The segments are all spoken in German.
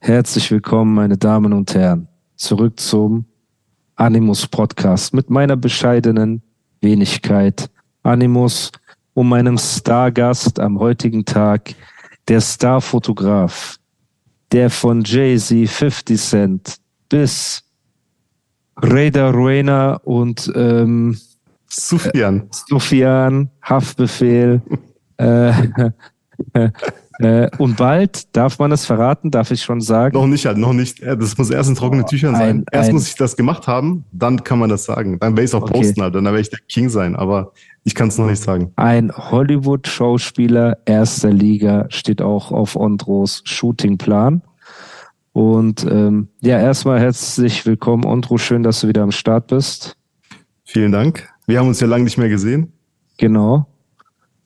Herzlich willkommen, meine Damen und Herren, zurück zum Animus Podcast mit meiner bescheidenen Wenigkeit. Animus und meinem Stargast am heutigen Tag, der Starfotograf, der von Jay-Z, 50 Cent bis Raider Ruena und ähm, Sufjan. Sufjan, Haftbefehl. äh, äh, und bald, darf man es verraten, darf ich schon sagen? Noch nicht, halt, noch nicht. Das muss erst in trockenen Tüchern sein. Ein- erst ein- muss ich das gemacht haben, dann kann man das sagen. Dann werde ich es auch Okay. posten, halt. dann werde ich der King sein, aber ich kann es noch nicht sagen. Ein Hollywood-Schauspieler erster Liga steht auch auf Ondros Shootingplan. Und ähm, ja, erstmal herzlich willkommen, Ondro. Schön, dass du wieder am Start bist. Vielen Dank. Wir haben uns ja lange nicht mehr gesehen. Genau.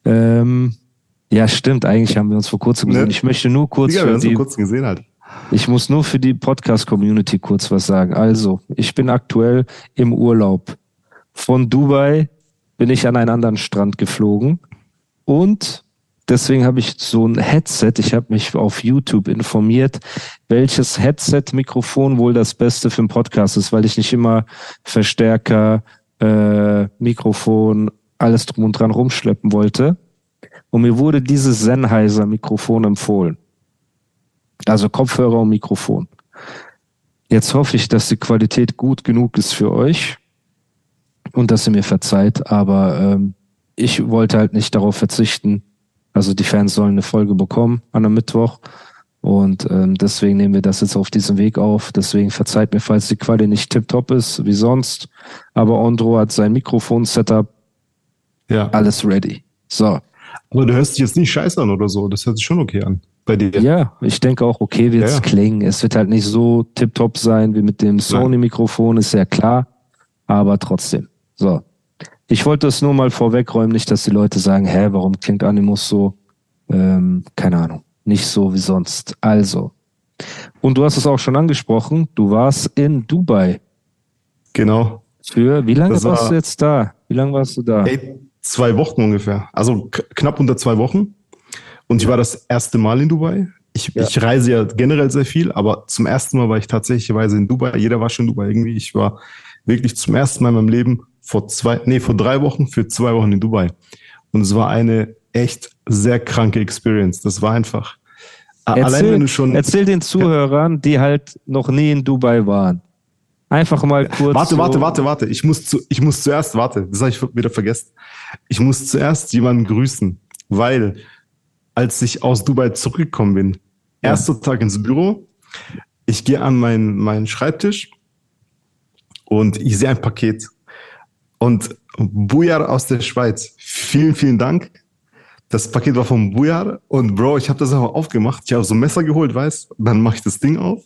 Ähm, ja, stimmt. Eigentlich haben wir uns vor kurzem Ne? gesehen. Ich möchte nur kurz Digga, wir für haben uns vor die, kurzem gesehen halt. ich muss nur für die Podcast-Community kurz was sagen. Also, ich bin aktuell im Urlaub. Von Dubai bin ich an einen anderen Strand geflogen und deswegen habe ich so ein Headset. Ich habe mich auf YouTube informiert, welches Headset-Mikrofon wohl das Beste für einen Podcast ist, weil ich nicht immer Verstärker, äh, Mikrofon, alles drum und dran rumschleppen wollte. Und mir wurde dieses Sennheiser-Mikrofon empfohlen. Also Kopfhörer und Mikrofon. Jetzt hoffe ich, dass die Qualität gut genug ist für euch und dass ihr mir verzeiht, aber ähm, ich wollte halt nicht darauf verzichten. Also die Fans sollen eine Folge bekommen an einem Mittwoch und ähm, deswegen nehmen wir das jetzt auf diesem Weg auf. Deswegen verzeiht mir, falls die Quali nicht tipptopp ist, wie sonst. Aber Ondro hat sein Mikrofon-Setup, Ja. alles ready. So. Aber du hörst dich jetzt nicht scheiße an oder so. Das hört sich schon okay an. Bei dir. Ja, ich denke auch, okay wird es Ja, ja. klingen. Es wird halt nicht so tipptopp sein wie mit dem Sony-Mikrofon, ist ja klar. Aber trotzdem. So. Ich wollte es nur mal vorwegräumen, nicht, dass die Leute sagen, hä, warum klingt Animus so? Ähm, keine Ahnung. Nicht so wie sonst. Also. Und du hast es auch schon angesprochen, du warst in Dubai. Genau. Für, wie lange Das warst war- du jetzt da? Wie lange warst du da? Ey, zwei Wochen ungefähr. Also knapp unter zwei Wochen. Und ich war das erste Mal in Dubai. Ich, Ja. ich reise ja generell sehr viel, aber zum ersten Mal war ich tatsächlicherweise in Dubai. Jeder war schon in Dubai irgendwie. Ich war wirklich zum ersten Mal in meinem Leben vor zwei, nee, vor drei Wochen für zwei Wochen in Dubai. Und es war eine echt sehr kranke Experience. Das war einfach. a- Allein Erzähl, wenn du schon. erzähl den Zuhörern, die halt noch nie in Dubai waren. Einfach mal kurz. Warte, so, warte, warte, warte. Ich muss, zu, ich muss zuerst, warte, das habe ich wieder vergessen. Ich muss zuerst jemanden grüßen, weil als ich aus Dubai zurückgekommen bin, Ja. erster Tag ins Büro, ich gehe an meinen, meinen Schreibtisch und ich sehe ein Paket. Und Bujar aus der Schweiz, vielen, vielen Dank. Das Paket war von Bujar und Bro, ich habe das einfach aufgemacht. Ich habe so ein Messer geholt, weißt Dann mache ich das Ding auf.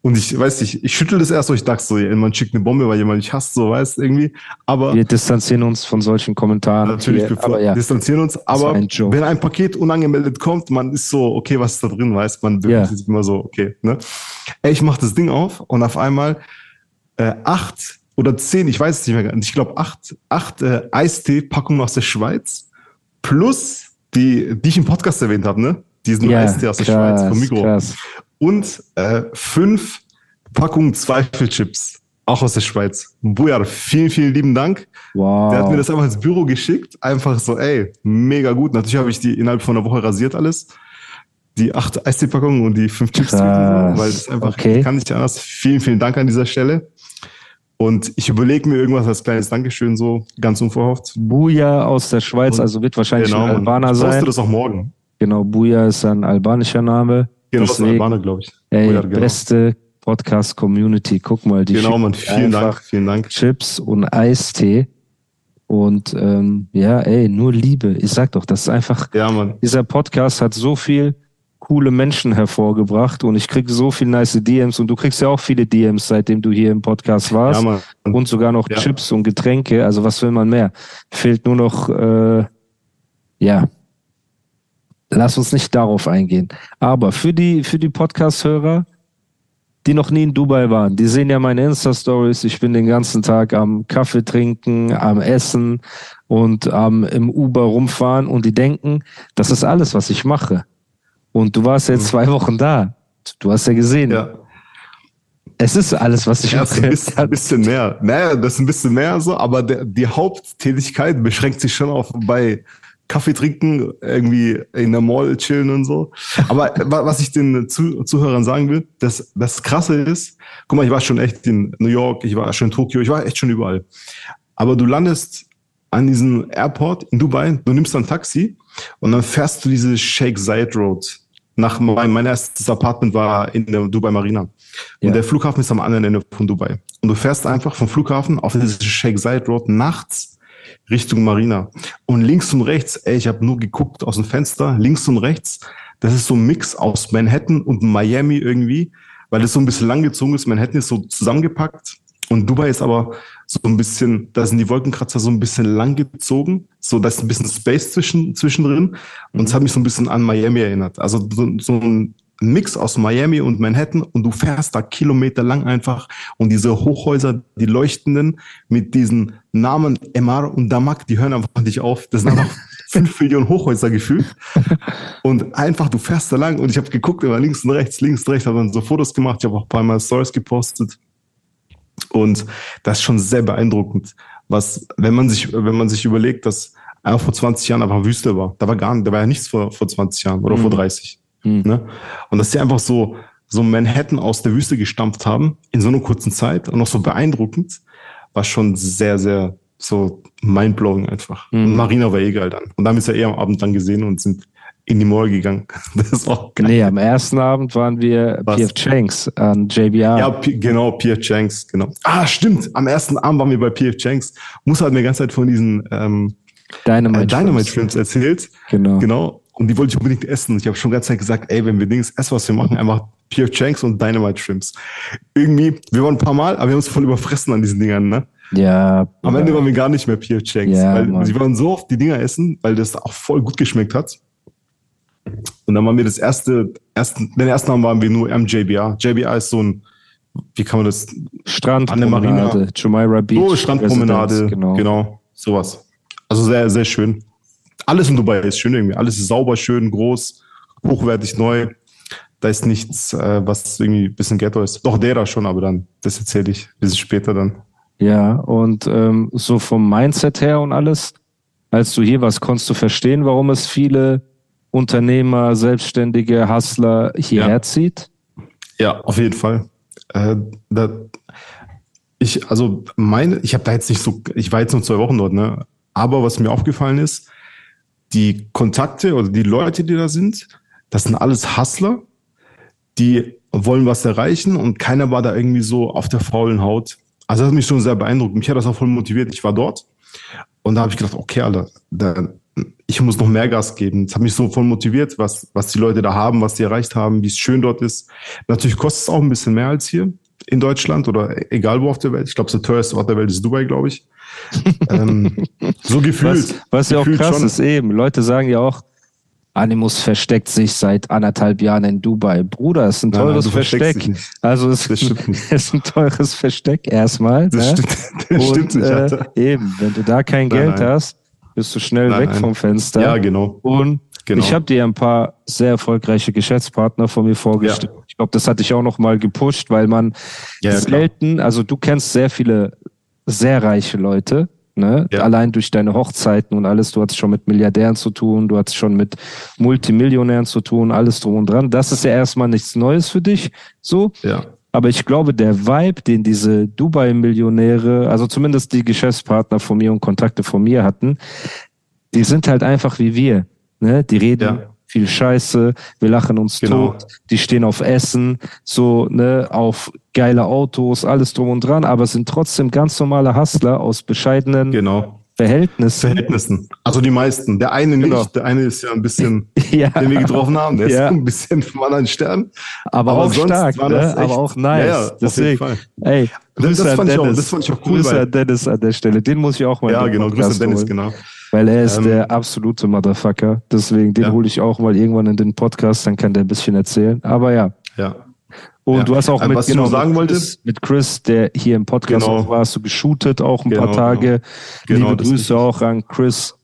Und ich weiß nicht, ich schüttel das erst so, ich dachte so, jemand schickt eine Bombe, weil jemand mich hasst, so, weißt irgendwie. Aber Wir distanzieren uns von solchen Kommentaren. natürlich, hier, wir aber ja. distanzieren uns. Aber ein wenn ein Paket unangemeldet kommt, man ist so, okay, was ist da drin, weißt man bewegt sich immer so, okay. Ne? Ey, ich mach das Ding auf und auf einmal äh, acht oder zehn, ich weiß es nicht mehr, ganz, ich glaube acht, acht äh, Eistee-Packungen aus der Schweiz plus die, die ich im Podcast erwähnt habe, ne? Diesen ja, Eistee aus der krass, Schweiz vom Mikro. krass. Und äh, fünf Packungen Zweifelchips, auch aus der Schweiz. Bujar, vielen, vielen lieben Dank. Wow. Der hat mir das einfach ins Büro geschickt. Einfach so, ey, mega gut. Natürlich habe ich die innerhalb von einer Woche rasiert alles. Die acht Eistee-Packungen und die fünf Chips. Weil das einfach, Okay. ich kann nicht anders. Vielen, vielen Dank an dieser Stelle. Und ich überlege mir irgendwas als kleines Dankeschön, so ganz unverhofft. Buja aus der Schweiz, Und- also wird wahrscheinlich ein Mann. Albaner sein. das auch morgen. Genau, Buja ist ein albanischer Name. Genau, das Albaner, glaube ich. ey, Buja, genau. beste Podcast-Community. Guck mal, die Genau, Mann. Vielen Dank. Vielen Dank. Chips und Eistee. Und ähm, ja, ey, nur Liebe. Ich sag doch, das ist einfach, Ja, Mann. dieser Podcast hat so viel coole Menschen hervorgebracht und ich krieg so viel nice DMs und du kriegst ja auch viele DMs, seitdem du hier im Podcast warst. Ja, Mann. und sogar noch Ja. Chips und Getränke. Also was will man mehr? Fehlt nur noch, äh, ja. Lass uns nicht darauf eingehen. Aber für die, für die Podcast-Hörer, die noch nie in Dubai waren, die sehen ja meine Insta-Stories. Ich bin den ganzen Tag am Kaffee trinken, am Essen und am im Uber rumfahren und die denken, das ist alles, was ich mache. Und du warst jetzt zwei Wochen da. Du hast ja gesehen. Mhm. Ja. Es ist alles, was ich Ja, das ist ein mache. bisschen, ein bisschen mehr. Naja, das ist ein bisschen mehr so, aber der, die Haupttätigkeit beschränkt sich schon auf bei Kaffee trinken, irgendwie in der Mall chillen und so. Aber wa- was ich den Zu Zuhörern sagen will, das, das Krasse ist, guck mal, ich war schon echt in New York, ich war schon in Tokio, ich war echt schon überall. Aber du landest an diesem Airport in Dubai, du nimmst dann ein Taxi und dann fährst du diese Sheikh Zayed Road. Nach mein, mein erstes Apartment war in der Dubai Marina. Und Ja. der Flughafen ist am anderen Ende von Dubai. Und du fährst einfach vom Flughafen auf diese Sheikh Zayed Road nachts Richtung Marina. Und links und rechts, ey, ich habe nur geguckt aus dem Fenster, links und rechts, das ist so ein Mix aus Manhattan und Miami irgendwie, weil es so ein bisschen langgezogen ist. Manhattan ist so zusammengepackt und Dubai ist aber so ein bisschen, da sind die Wolkenkratzer so ein bisschen langgezogen, so da ist ein bisschen Space zwischen, zwischendrin und es hat mich so ein bisschen an Miami erinnert. Also so, so ein Mix aus Miami und Manhattan und du fährst da kilometerlang einfach und diese Hochhäuser, die leuchtenden mit diesen Namen Emar und Damak, die hören einfach nicht auf. Das sind einfach fünf Millionen Hochhäuser gefühlt und einfach du fährst da lang und ich habe geguckt immer links und rechts, links und rechts, habe dann so Fotos gemacht, ich habe auch ein paar Mal Stories gepostet und das ist schon sehr beeindruckend, was wenn man sich wenn man sich überlegt, dass einfach vor 20 Jahren einfach Wüste war, da war gar nicht, da war ja nichts vor vor 20 Jahren oder vor 30. Mhm. Ne? Und dass sie einfach so, so Manhattan aus der Wüste gestampft haben in so einer kurzen Zeit und noch so beeindruckend, war schon sehr, sehr so mindblowing einfach. Mhm. Und Marina war eh geil dann. Und da haben wir es ja eh am Abend dann gesehen und sind in die Mall gegangen. Das ist auch geil. Nee, am ersten Abend waren wir Was? PF Chang's an JBR. Ja, P genau, P.F. Chang's, genau. Ah, stimmt. Am ersten Abend waren wir bei P.F. Chang's. Musa hat mir die ganze Zeit von diesen ähm, Dynamite, äh, Dynamite. Films erzählt. Genau. Genau. Und die wollte ich unbedingt essen. Ich habe schon die ganze Zeit gesagt, ey, wenn wir Dings essen, was wir machen, einfach P.F. Chang's und Dynamite Shrimps. Irgendwie, wir waren ein paar Mal, aber wir haben uns voll überfressen an diesen Dingern, ne? Ja. Am Ende waren wir gar nicht mehr P.F. Chang's, Ja, weil Mann. sie waren so oft die Dinger essen, weil das auch voll gut geschmeckt hat. Und dann waren wir das erste, ersten, den ersten Abend waren wir nur am JBR. Ist so ein, wie kann man das, Strandpromenade, Jumeirah Beach. so Strandpromenade, genau. Genau. sowas. Also sehr, sehr schön. Alles in Dubai ist schön irgendwie. Alles ist sauber, schön, groß, hochwertig, neu. Da ist nichts, äh, was irgendwie ein bisschen Ghetto ist. Doch, der da schon, aber dann, das erzähle ich ein bisschen später dann. Ja, und ähm, so vom Mindset her und alles, als du hier warst, konntest du verstehen, warum es viele Unternehmer, Selbstständige, Hustler hierher Ja. zieht? Ja, auf jeden Fall. Äh, da, ich, also meine, ich habe da jetzt nicht so, ich war jetzt nur zwei Wochen dort, ne? Aber was mir aufgefallen ist, die Kontakte oder die Leute, die da sind, das sind alles Hustler, die wollen was erreichen und keiner war da irgendwie so auf der faulen Haut. Also das hat mich schon sehr beeindruckt. Mich hat das auch voll motiviert. Ich war dort und da habe ich gedacht, okay, Alter, da, ich muss noch mehr Gas geben. Das hat mich so voll motiviert, was, was die Leute da haben, was die erreicht haben, wie es schön dort ist. Natürlich kostet es auch ein bisschen mehr als hier in Deutschland oder egal wo auf der Welt. Ich glaube, der teuerste Ort der Welt ist Dubai, glaube ich. ähm, so gefühlt. Was, was ja auch gefühlt krass schon. ist eben. Leute sagen ja auch, Animus versteckt sich seit anderthalb Jahren in Dubai. Bruder, es ist ein Nein, nein, teures du versteckst Versteck. Also es ist ein teures Versteck erstmal. Das ne? stimmt, das Und, stimmt nicht, äh, eben, wenn du da kein Nein, Geld nein. hast, bist du schnell Nein, weg nein. vom Fenster. Ja, genau. Und Genau. ich habe dir ein paar sehr erfolgreiche Geschäftspartner von mir vorgestellt. Ich glaube, das hatte ich auch noch mal gepusht, weil man Ja, ja, klar. selten, also du kennst sehr viele sehr reiche Leute, ne? Ja. Allein durch deine Hochzeiten und alles. Du hattest schon mit Milliardären zu tun, du hattest schon mit Multimillionären zu tun, alles drum und dran. Das ist ja erstmal nichts Neues für dich, so. Ja. Aber ich glaube, der Vibe, den diese Dubai-Millionäre, also zumindest die Geschäftspartner von mir und Kontakte von mir hatten, die sind halt einfach wie wir. Ne? Die reden Ja. Viel Scheiße, wir lachen uns Genau. tot, die stehen auf Essen, so, ne, auf geile Autos, alles drum und dran, aber sind trotzdem ganz normale Hustler aus bescheidenen Genau. Verhältnissen. Verhältnissen. Also die meisten. Der eine Genau. nicht. Der eine ist ja ein bisschen, ja, den wir getroffen haben. Der Ja. ist ein bisschen vom anderen Stern. aber, aber auch stark, ne? echt- aber auch nice. Ja, ja, Deswegen, ey, Das- Grüße das an fand ich auch- Dennis. das fand ich auch cool, Grüße an Dennis an der Stelle. Den muss ich auch mal Ja, genau. Grüße an Dennis, holen, genau. Weil er ist Ähm, der absolute Motherfucker. Deswegen, den Ja. hole ich auch mal irgendwann in den Podcast, dann kann der ein bisschen erzählen. Aber ja. Ja. Und Ja. du hast auch Aber mit, ich noch sagen mit Chris, mit Chris, der hier im Podcast Genau. auch war, hast du geshootet, auch ein Genau, paar Tage. Genau, Liebe Grüße auch an Chris.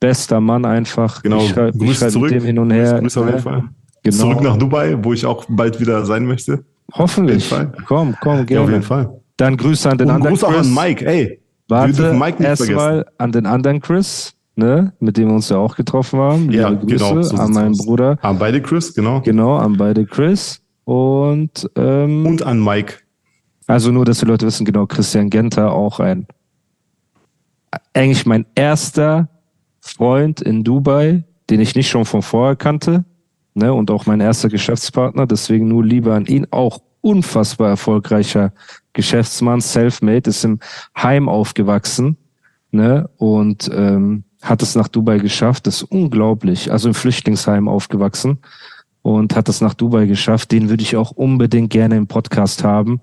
Bester Mann einfach. Genau. Ich schreibe Grüße zurück. mit dem hin und her. Grüße auf jeden? Fall. Genau. Zurück nach Dubai, wo ich auch bald wieder sein möchte. Hoffentlich. Auf jeden Fall. Komm, komm, Ja, auf gerne. jeden Fall. Dann Grüße an den Und anderen Gruß auch an Mike. Ey, Warte, erstmal an den anderen Chris, ne, mit dem wir uns ja auch getroffen haben. Ja, Liebe Grüße genau, so an meinen aus. Bruder. An beide Chris, genau. Genau, an beide Chris. Und ähm, Und an Mike. also nur, dass die Leute wissen, genau, Christian Genter auch ein eigentlich mein erster Freund in Dubai, den ich nicht schon von vorher kannte, ne, und auch mein erster Geschäftspartner, deswegen nur Liebe an ihn, auch unfassbar erfolgreicher Geschäftsmann, self-made, ist im Heim aufgewachsen, ne, und ähm, hat es nach Dubai geschafft, ist unglaublich, also im Flüchtlingsheim aufgewachsen und hat es nach Dubai geschafft, den würde ich auch unbedingt gerne im Podcast haben.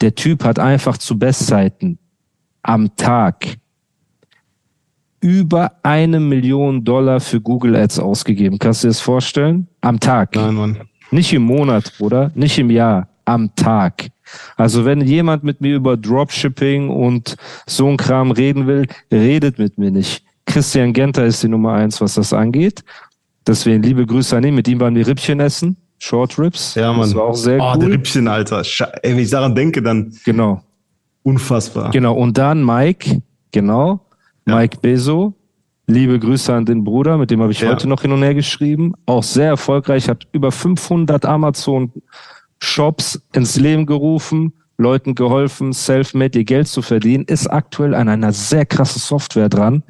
Der Typ hat einfach zu Bestzeiten am Tag über eine Million Dollar für Google Ads ausgegeben. Kannst du dir das vorstellen? Am Tag. Nein, Mann. Nicht im Monat, Bruder. Nicht im Jahr. Am Tag. Also wenn jemand mit mir über Dropshipping und so ein Kram reden will, redet mit mir nicht. Christian Genter ist die Nummer eins, was das angeht. Deswegen liebe Grüße an ihn. Mit ihm waren wir Rippchen essen. Short Rips. Ja, Mann. Das war auch sehr oh, der cool. Rippchen, Alter. Ey, wenn ich daran denke, dann Genau. unfassbar. Genau. Und dann Mike. Genau. Ja. Mike Bezo. Liebe Grüße an den Bruder, mit dem habe ich Ja. heute noch hin und her geschrieben. Auch sehr erfolgreich, hat über 500 Amazon-Shops ins Leben gerufen, Leuten geholfen, self-made ihr Geld zu verdienen, ist aktuell an einer sehr krassen Software dran,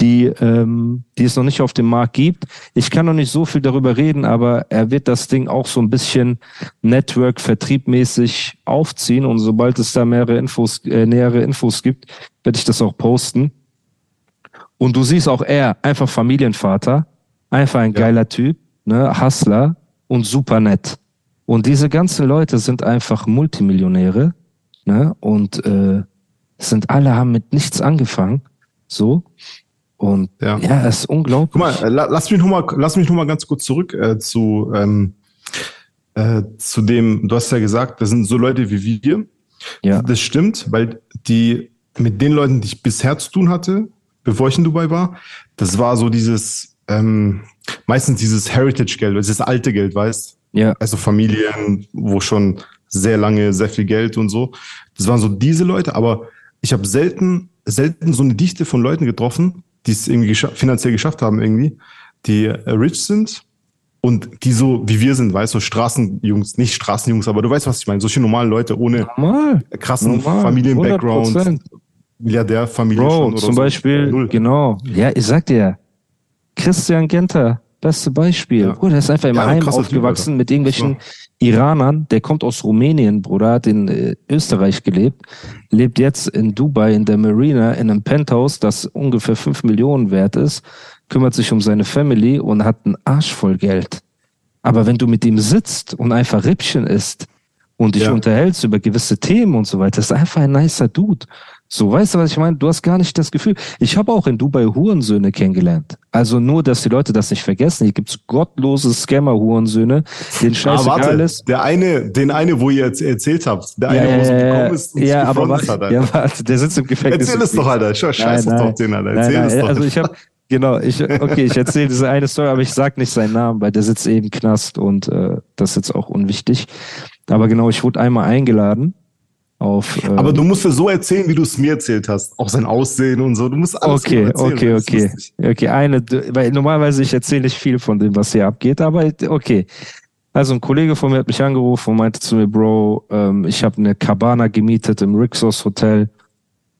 die, ähm, die es noch nicht auf dem Markt gibt. Ich kann noch nicht so viel darüber reden, aber er wird das Ding auch so ein bisschen Network-vertriebmäßig aufziehen und sobald es da mehrere Infos, äh, nähere Infos gibt, werde ich das auch posten. Und du siehst auch er, einfach Familienvater, einfach ein Ja. geiler Typ, ne, Hustler und super nett. Und diese ganzen Leute sind einfach Multimillionäre, ne, und äh, sind alle haben mit nichts angefangen, so. Und Ja. ja, es ist unglaublich. Guck mal, äh, la- lass mich noch mal, lass mich noch mal ganz kurz zurück äh, zu, ähm, äh, zu dem, du hast ja gesagt, das sind so Leute wie wir. ja, Das stimmt, weil die, mit den Leuten, die ich bisher zu tun hatte, bevor ich in Dubai war, das war so dieses, ähm, meistens dieses Heritage-Geld, dieses alte Geld, weißt ja, Also Familien, wo schon sehr lange sehr viel Geld und so. Das waren so diese Leute, aber ich habe selten, selten so eine Dichte von Leuten getroffen, die es irgendwie gescha finanziell geschafft haben, irgendwie, die äh, rich sind und die so wie wir sind, weißt du, so Straßenjungs, nicht Straßenjungs, aber du weißt, was ich meine, solche normalen Leute ohne normal. krassen Familien-Background, 100%. Milliardärfamilie Bro, schon oder zum so. Beispiel, Null. genau. Ja, ich sag dir, Christian Genter, beste Beispiel. Ja. Bruder, der ist einfach im Ja, Heim Typ, aufgewachsen Alter. mit irgendwelchen Iranern. Der kommt aus Rumänien, Bruder, hat in äh, Österreich gelebt, lebt jetzt in Dubai in der Marina in einem Penthouse, das ungefähr fünf Millionen wert ist, kümmert sich um seine Family und hat einen Arsch voll Geld. Aber wenn du mit ihm sitzt und einfach Rippchen isst und dich Ja. unterhältst über gewisse Themen und so weiter, ist einfach ein nicer Dude. So, weißt du, was ich meine? Du hast gar nicht das Gefühl. Ich habe auch in Dubai Hurensöhne kennengelernt. Also nur, dass die Leute das nicht vergessen. Hier gibt's gottlose Scammer-Hurensöhne, denen Ah, scheißegal warte, ist. der eine, den eine, wo ihr jetzt erzählt habt, der Ja, eine, wo ja, gekommen ist und ja, aber warte, hat, Alter. ja, warte, der sitzt im Gefängnis. Erzähl es doch, Alter. Scheiß Nein, doch nein. auf den, Alter. Nein, Erzähl nein, es doch. Also ich habe genau, ich okay, ich erzähle diese eine Story, aber ich sag nicht seinen Namen, weil der sitzt eben im Knast und äh, das ist jetzt auch unwichtig. Aber genau, ich wurde einmal eingeladen auf. Äh, Aber du musst es so erzählen, wie du es mir erzählt hast. Auch sein Aussehen und so. Du musst alles okay, erzählen. okay, okay, lustig. okay. Eine, weil normalerweise ich erzähle nicht viel von dem, was hier abgeht, aber okay. Also ein Kollege von mir hat mich angerufen und meinte zu mir, Bro, ähm, ich habe eine Cabana gemietet im Rixos Hotel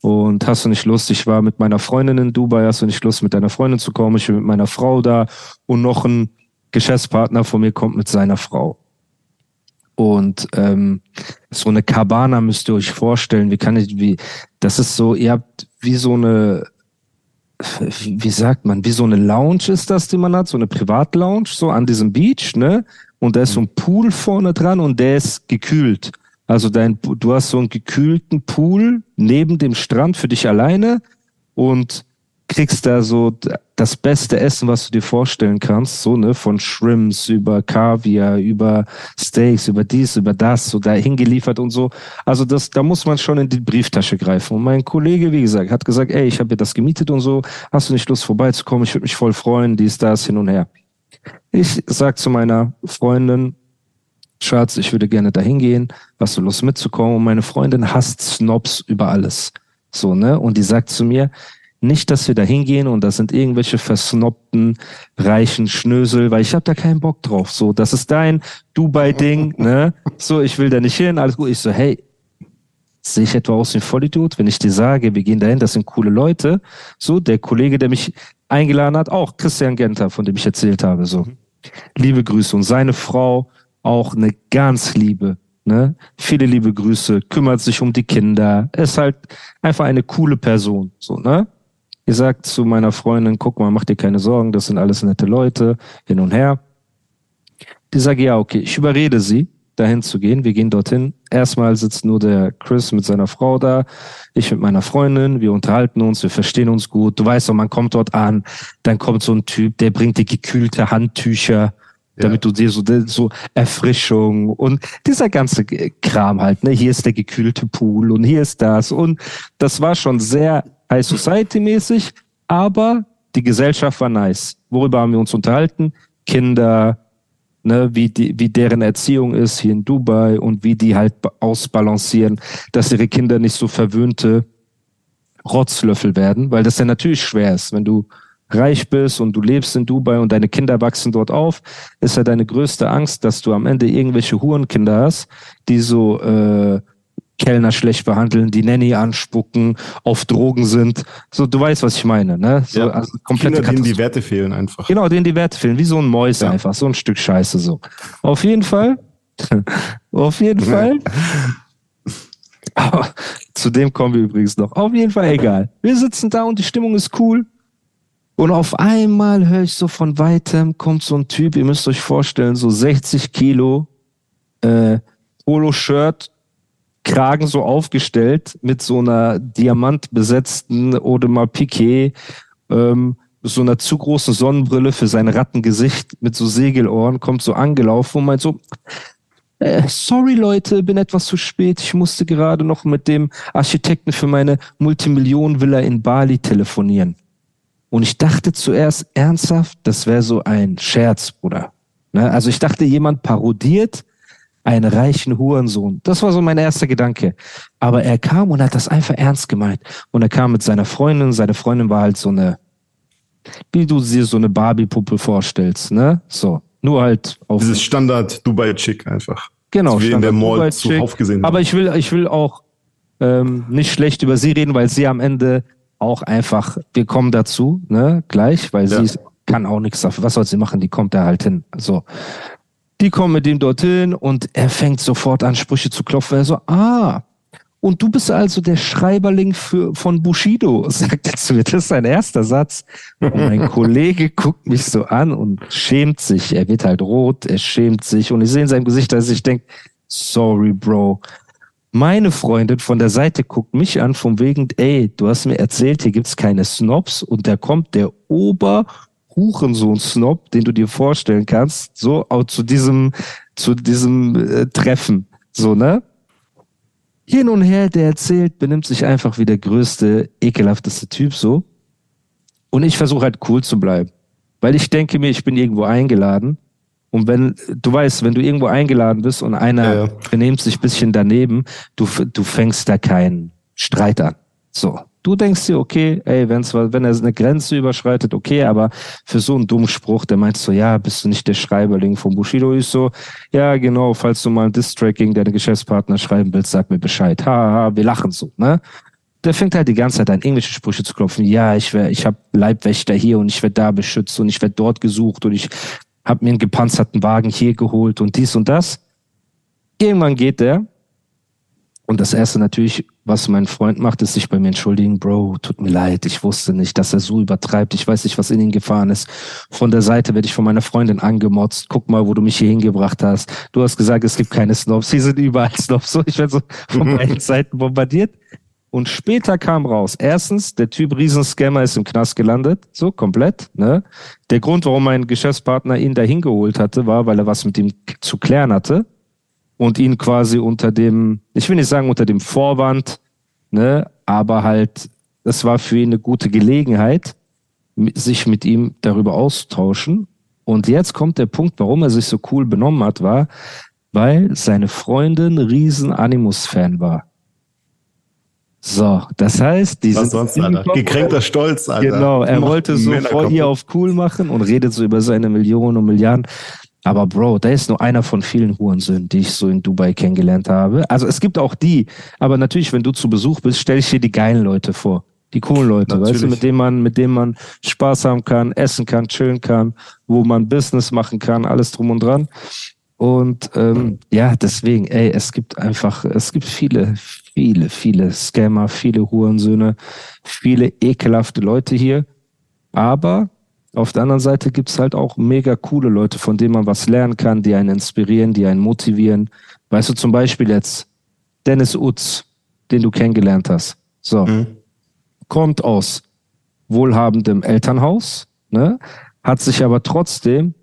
und hast du nicht Lust? Ich war mit meiner Freundin in Dubai, hast du nicht Lust, mit deiner Freundin zu kommen? Ich bin mit meiner Frau da und noch ein Geschäftspartner von mir kommt mit seiner Frau. Und ähm, so eine Cabana müsst ihr euch vorstellen. Wie kann ich, wie, das ist so, ihr habt wie so eine wie sagt man, wie so eine Lounge ist das, die man hat, so eine Privatlounge, so an diesem Beach, ne? Und da ist so ein Pool vorne dran und der ist gekühlt. Also dein, du hast so einen gekühlten Pool neben dem Strand für dich alleine und kriegst da so das beste Essen, was du dir vorstellen kannst, so, ne, von Shrimps über Kaviar, über Steaks, über dies, über das, so da hingeliefert und so. Also das, da muss man schon in die Brieftasche greifen. Und mein Kollege, wie gesagt, hat gesagt, ey, ich habe dir das gemietet und so, hast du nicht Lust vorbeizukommen? Ich würde mich voll freuen, dies, das, hin und her. Ich sag zu meiner Freundin, Schatz, ich würde gerne dahin gehen, hast du Lust mitzukommen? Und meine Freundin hasst Snobs über alles. So, ne? Und die sagt zu mir, nicht, dass wir da hingehen und das sind irgendwelche versnobten, reichen Schnösel, weil ich habe da keinen Bock drauf. So, das ist dein Dubai-Ding, ne? So, ich will da nicht hin, alles gut. Ich so, hey, sehe ich etwa aus wie ein Vollidiot, wenn ich dir sage, wir gehen dahin, das sind coole Leute. So, der Kollege, der mich eingeladen hat, auch Christian Genter, von dem ich erzählt habe, so. Liebe Grüße und seine Frau auch eine ganz liebe, ne? Viele liebe Grüße, kümmert sich um die Kinder, ist halt einfach eine coole Person, so, ne? Ihr sagt zu meiner Freundin, guck mal, mach dir keine Sorgen, das sind alles nette Leute, hin und her. Die sage, ja, okay, ich überrede sie, dahin zu gehen. Wir gehen dorthin. Erstmal sitzt nur der Chris mit seiner Frau da, ich mit meiner Freundin, wir unterhalten uns, wir verstehen uns gut. Du weißt doch, man kommt dort an, dann kommt so ein Typ, der bringt dir gekühlte Handtücher, damit ja. du dir so, so Erfrischung und dieser ganze Kram halt, ne? Hier ist der gekühlte Pool und hier ist das. Und das war schon sehr High Society mäßig, aber die Gesellschaft war nice. Worüber haben wir uns unterhalten? Kinder, ne, wie, die, wie deren Erziehung ist hier in Dubai und wie die halt ausbalancieren, dass ihre Kinder nicht so verwöhnte Rotzlöffel werden, weil das ja natürlich schwer ist, wenn du reich bist und du lebst in Dubai und deine Kinder wachsen dort auf, ist ja deine größte Angst, dass du am Ende irgendwelche Hurenkinder hast, die so äh, Kellner schlecht behandeln, die Nanny anspucken, auf Drogen sind. So, du weißt, was ich meine, ne? So, ja. also komplette Kinder, denen die Werte fehlen einfach. Genau, denen die Werte fehlen, wie so ein Mäus ja. einfach, so ein Stück Scheiße so. Auf jeden Fall, auf jeden Fall. zu dem kommen wir übrigens noch. Auf jeden Fall egal. Wir sitzen da und die Stimmung ist cool. Und auf einmal höre ich so von weitem kommt so ein Typ, ihr müsst euch vorstellen, so 60 Kilo äh, Polo-Shirt, Kragen so aufgestellt mit so einer diamantbesetzten Audemars Piquet, ähm, so einer zu großen Sonnenbrille für sein Rattengesicht mit so Segelohren, kommt so angelaufen und meint so, äh, sorry Leute, bin etwas zu spät. Ich musste gerade noch mit dem Architekten für meine Multimillionen-Villa in Bali telefonieren. Und ich dachte zuerst ernsthaft, das wäre so ein Scherz, Bruder. Ne? Also ich dachte, jemand parodiert einen reichen Hurensohn. Das war so mein erster Gedanke. Aber er kam und hat das einfach ernst gemeint. Und er kam mit seiner Freundin. Seine Freundin war halt so eine, wie du dir so eine Barbie-Puppe vorstellst, ne? So. Nur halt auf. Dieses Standard Dubai-Chick einfach. Genau. Wie in der Mall zuhauf gesehen Aber ich will, ich will auch ähm, nicht schlecht über sie reden, weil sie am Ende auch einfach, wir kommen dazu, ne, gleich, weil ja. sie kann auch nichts dafür. Was soll sie machen? Die kommt da halt hin. So. Die kommen mit ihm dorthin und er fängt sofort an, Sprüche zu klopfen. Er so, ah, und du bist also der Schreiberling für, von Bushido, sagt er zu mir. Das ist sein erster Satz. Und mein Kollege guckt mich so an und schämt sich. Er wird halt rot, er schämt sich. Und ich sehe in seinem Gesicht, dass ich denke, sorry, Bro. Meine Freundin von der Seite guckt mich an, vom wegen, ey, du hast mir erzählt, hier gibt's keine Snobs und da kommt der Ober- Hurensohn-Snob, den du dir vorstellen kannst, so auch zu diesem, zu diesem äh, Treffen. So, ne? Hin und her, der erzählt, benimmt sich einfach wie der größte, ekelhafteste Typ so. Und ich versuche halt cool zu bleiben. Weil ich denke mir, ich bin irgendwo eingeladen. Und wenn, du weißt, wenn du irgendwo eingeladen bist und einer ja, ja. benimmt sich bisschen daneben, du, du fängst da keinen Streit an. So. Du denkst dir, okay, ey, wenn's, wenn er eine Grenze überschreitet, okay, aber für so einen dummen Spruch, der meint so, ja, bist du nicht der Schreiberling von Bushido? Ich so, ja, genau, falls du mal ein Distracking deine Geschäftspartner schreiben willst, sag mir Bescheid. Ha, ha, wir lachen so, ne? Der fängt halt die ganze Zeit an, englische Sprüche zu klopfen. Ja, ich wär, ich habe Leibwächter hier und ich werde da beschützt und ich werde dort gesucht und ich habe mir einen gepanzerten Wagen hier geholt und dies und das. Irgendwann geht der und das erste natürlich was mein Freund macht, ist sich bei mir entschuldigen, Bro, tut mir leid, ich wusste nicht, dass er so übertreibt, ich weiß nicht, was in ihn gefahren ist. Von der Seite werde ich von meiner Freundin angemotzt, guck mal, wo du mich hier hingebracht hast. Du hast gesagt, es gibt keine Snobs, hier sind überall Snobs, so, ich werde so von beiden Seiten bombardiert. Und später kam raus, erstens, der Typ Riesenscammer ist im Knast gelandet, so komplett. Ne? Der Grund, warum mein Geschäftspartner ihn dahin geholt hatte, war, weil er was mit ihm zu klären hatte und ihn quasi unter dem, ich will nicht sagen unter dem Vorwand, ne, aber halt, es war für ihn eine gute Gelegenheit, sich mit ihm darüber auszutauschen. Und jetzt kommt der Punkt, warum er sich so cool benommen hat, war, weil seine Freundin riesen Animus-Fan war. So, das heißt, die Was sonst, Alter? Gekränkter Stolz, Alter. Genau, er wollte so voll hier auf cool machen und redet so über seine Millionen und Milliarden. Aber Bro, da ist nur einer von vielen Hurensöhnen, die ich so in Dubai kennengelernt habe. Also es gibt auch die, aber natürlich, wenn du zu Besuch bist, stell ich dir die geilen Leute vor. Die coolen Leute, natürlich. weißt du, mit denen man, mit denen man Spaß haben kann, essen kann, chillen kann, wo man Business machen kann, alles drum und dran. Und ähm, ja, deswegen, ey, es gibt einfach, es gibt viele, viele, viele Scammer, viele Hurensöhne, viele ekelhafte Leute hier. Aber auf der anderen Seite gibt's halt auch mega coole Leute, von denen man was lernen kann, die einen inspirieren, die einen motivieren. Weißt du, zum Beispiel jetzt Dennis Utz, den du kennengelernt hast. So. Mhm. Kommt aus wohlhabendem Elternhaus, ne? hat sich aber trotzdem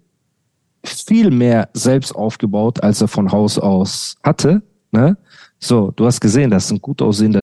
viel mehr selbst aufgebaut, als er von Haus aus hatte. Ne? So, du hast gesehen, das ist ein gut aussehender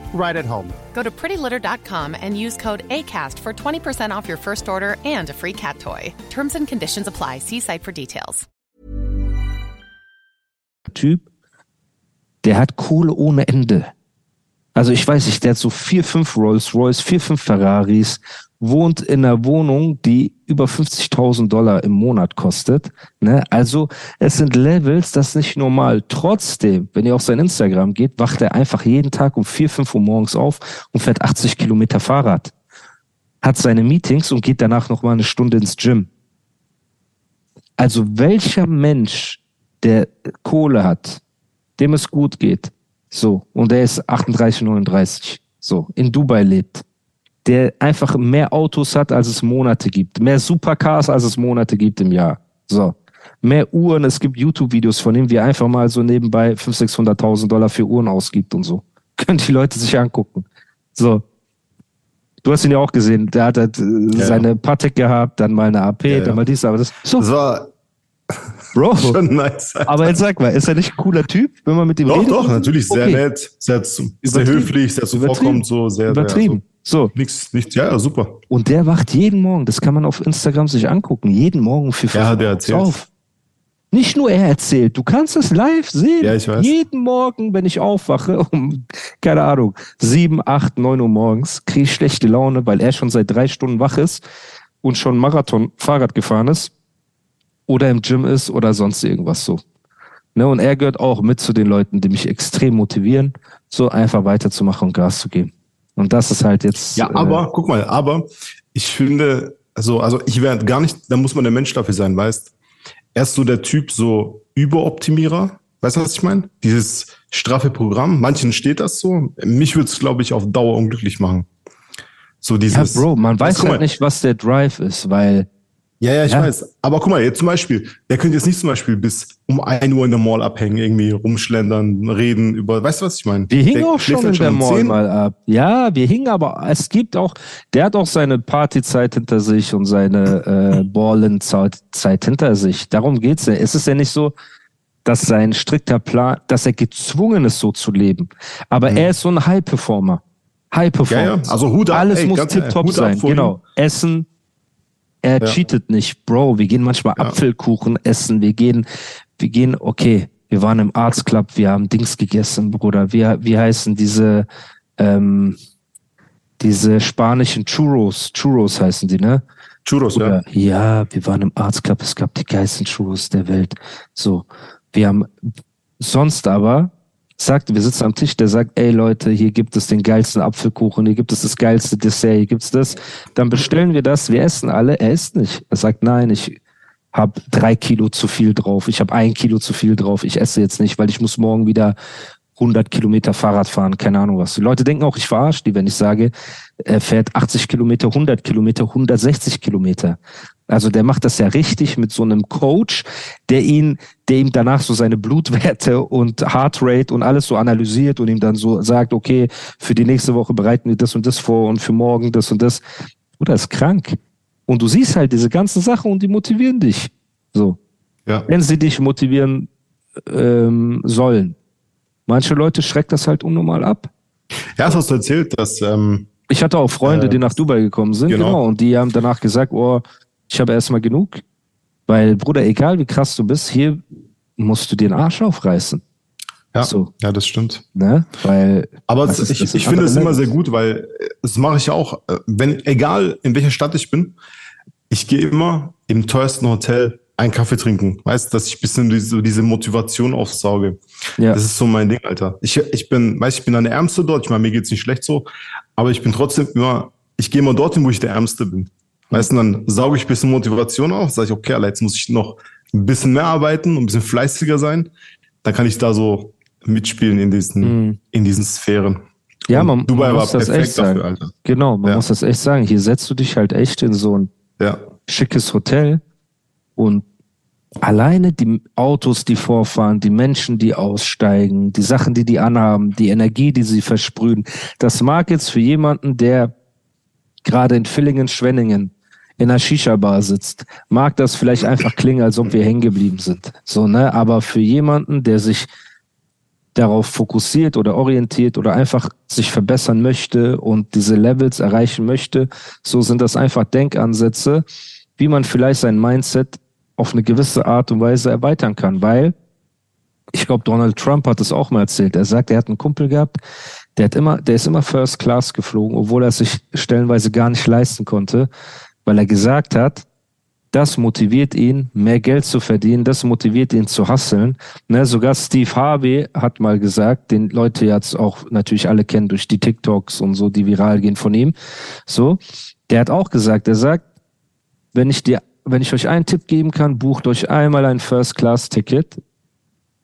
right at home. Go to prettylitter.com and use code ACAST for 20% off your first order and a free cat toy. Terms and conditions apply. See site for details. Typ, der hat Kohle ohne Ende. Also ich weiß nicht, der hat so vier, fünf Rolls Royce, vier, fünf Ferraris wohnt in einer Wohnung, die über 50.000 Dollar im Monat kostet. Ne? Also es sind Levels, das ist nicht normal. Trotzdem, wenn ihr auf sein Instagram geht, wacht er einfach jeden Tag um 4, 5 Uhr morgens auf und fährt 80 Kilometer Fahrrad. Hat seine Meetings und geht danach noch mal eine Stunde ins Gym. Also welcher Mensch, der Kohle hat, dem es gut geht, so, und er ist 38, 39, so, in Dubai lebt, der einfach mehr Autos hat, als es Monate gibt. Mehr Supercars, als es Monate gibt im Jahr. So. Mehr Uhren. Es gibt YouTube-Videos von ihm, wie er einfach mal so nebenbei 500.000, 600.000 Dollar für Uhren ausgibt und so. Können die Leute sich angucken. So. Du hast ihn ja auch gesehen. Der hat halt ja. seine Patek gehabt, dann mal eine AP, ja, dann mal dies, aber das. So. Das war Bro. Schon nice. Alter. Aber jetzt sag mal, ist er nicht ein cooler Typ, wenn man mit ihm doch, redet? Doch, doch, natürlich sehr okay. nett, sehr, sehr höflich, sehr zuvorkommend, so sehr. Übertrieben. Sehr, so. So. Nichts, nichts, ja, super. Und der wacht jeden Morgen, das kann man auf Instagram sich angucken, jeden Morgen für fünf ja, der erzählt. auf. Nicht nur er erzählt, du kannst es live sehen. Ja, ich weiß. Jeden Morgen, wenn ich aufwache, um, keine Ahnung, sieben, acht, neun Uhr morgens, kriege ich schlechte Laune, weil er schon seit drei Stunden wach ist und schon Marathon Fahrrad gefahren ist oder im Gym ist oder sonst irgendwas so. Ne, und er gehört auch mit zu den Leuten, die mich extrem motivieren, so einfach weiterzumachen und Gas zu geben. Und das ist halt jetzt. Ja, aber, äh, guck mal, aber ich finde, also, also ich werde gar nicht, da muss man der Mensch dafür sein, weißt Er ist so der Typ, so Überoptimierer. Weißt du, was ich meine? Dieses straffe Programm. Manchen steht das so. Mich würde es, glaube ich, auf Dauer unglücklich machen. So dieses. Ja, Bro, man weiß halt nicht, was der Drive ist, weil Ja, ja, ich Ja. weiß. Aber guck mal, jetzt zum Beispiel, der könnte jetzt nicht zum Beispiel bis um 1 Uhr in der Mall abhängen, irgendwie rumschlendern, reden über, weißt du, was ich meine? Wir hingen auch schon schläft in halt der um Mall 10. mal ab. Ja, wir hingen aber, es gibt auch, der hat auch seine Partyzeit hinter sich und seine äh, Ballenzeit Zeit hinter sich. Darum geht's ja. Es ist ja nicht so, dass sein strikter Plan, dass er gezwungen ist, so zu leben. Aber er ist so ein High-Performer. High-Performer. Mhm. Ja, ja. Also Hut ab, Alles ey, muss ab sein. Genau. Essen. Er Ja. cheatet nicht, Bro. Wir gehen manchmal Ja. Apfelkuchen essen. Wir gehen, wir gehen, okay. Wir waren im Arts Club. Wir haben Dings gegessen, Bruder. Wie, wie heißen diese, ähm, diese spanischen Churros? Churros heißen die, ne? Churros, ja. Oder, ja, wir waren im Arts Club, es gab die geilsten Churros der Welt. So, wir haben sonst aber sagt, wir sitzen am Tisch, der sagt, ey Leute, hier gibt es den geilsten Apfelkuchen, hier gibt es das geilste Dessert, hier gibt's das. Dann bestellen wir das, wir essen alle, er isst nicht. Er sagt, nein, ich habe drei Kilo zu viel drauf, ich habe ein Kilo zu viel drauf, ich esse jetzt nicht, weil ich muss morgen wieder 100 Kilometer Fahrrad fahren, keine Ahnung was. Die Leute denken auch, ich verarsche die, wenn ich sage, er fährt 80 Kilometer, 100 Kilometer, 160 Kilometer. Also der macht das ja richtig mit so einem Coach, der ihn, der ihm danach so seine Blutwerte und Heartrate und alles so analysiert und ihm dann so sagt, okay, für die nächste Woche bereiten wir das und das vor und für morgen das und das. Oder ist krank. Und du siehst halt diese ganzen Sachen und die motivieren dich. So. ja. Wenn sie dich motivieren ähm, sollen. Manche Leute schreckt das halt unnormal ab. Ja, das hast du erzählt, dass, ähm, Ich hatte auch Freunde, Äh, die nach Dubai gekommen sind, genau. genau. und die haben danach gesagt, oh, ich habe erstmal genug. Weil, Bruder, egal wie krass du bist, hier musst du dir den Arsch aufreißen. ja, So. ja, das stimmt. Ne? Weil, Aber es- ich, ich finde es immer sehr gut, weil äh, das mache ich auch, äh, wenn, egal in welcher Stadt ich bin, ich gehe immer im teuersten Hotel einen Kaffee trinken. Weißt, dass ich ein bisschen diese, diese Motivation aufsauge. ja, Das ist so mein Ding, Alter. Ich, ich bin, weißt, ich bin dann der Ärmste dort. Ich meine, mir geht's nicht schlecht so, aber ich bin trotzdem immer, ich gehe immer dorthin, wo ich der Ärmste bin. Weißt du, dann sauge ich ein bisschen Motivation auf, sage ich, okay, Alter, jetzt muss ich noch ein bisschen mehr arbeiten und ein bisschen fleißiger sein. Dann kann ich da so mitspielen in diesen, Mhm. in diesen Sphären. ja man, Dubai man war muss das perfekt echt sagen. dafür, Alter. Genau, man Ja. muss das echt sagen. Hier setzt du dich halt echt in so ein Ja, schickes Hotel und alleine die Autos, die vorfahren, die Menschen, die aussteigen, die Sachen, die die anhaben, die Energie, die sie versprühen, das mag jetzt für jemanden, der gerade in Villingen, Schwenningen in einer Shisha-Bar sitzt, mag das vielleicht einfach klingen, als ob wir hängen geblieben sind. So, ne? Aber für jemanden, der sich darauf fokussiert oder orientiert oder einfach sich verbessern möchte und diese Levels erreichen möchte, so sind das einfach Denkansätze, wie man vielleicht sein Mindset auf eine gewisse Art und Weise erweitern kann, weil ich glaube, Donald Trump hat es auch mal erzählt. Er sagt, er hat einen Kumpel gehabt, der hat immer, der ist immer First Class geflogen, obwohl er sich stellenweise gar nicht leisten konnte, weil er gesagt hat, das motiviert ihn, mehr Geld zu verdienen, das motiviert ihn zu hasseln. Ne, sogar Steve Harvey hat mal gesagt, den Leute jetzt auch natürlich alle kennen durch die TikToks und so, die viral gehen von ihm. So, der hat auch gesagt, er sagt, wenn ich dir, wenn ich euch einen Tipp geben kann, bucht euch einmal ein First-Class-Ticket,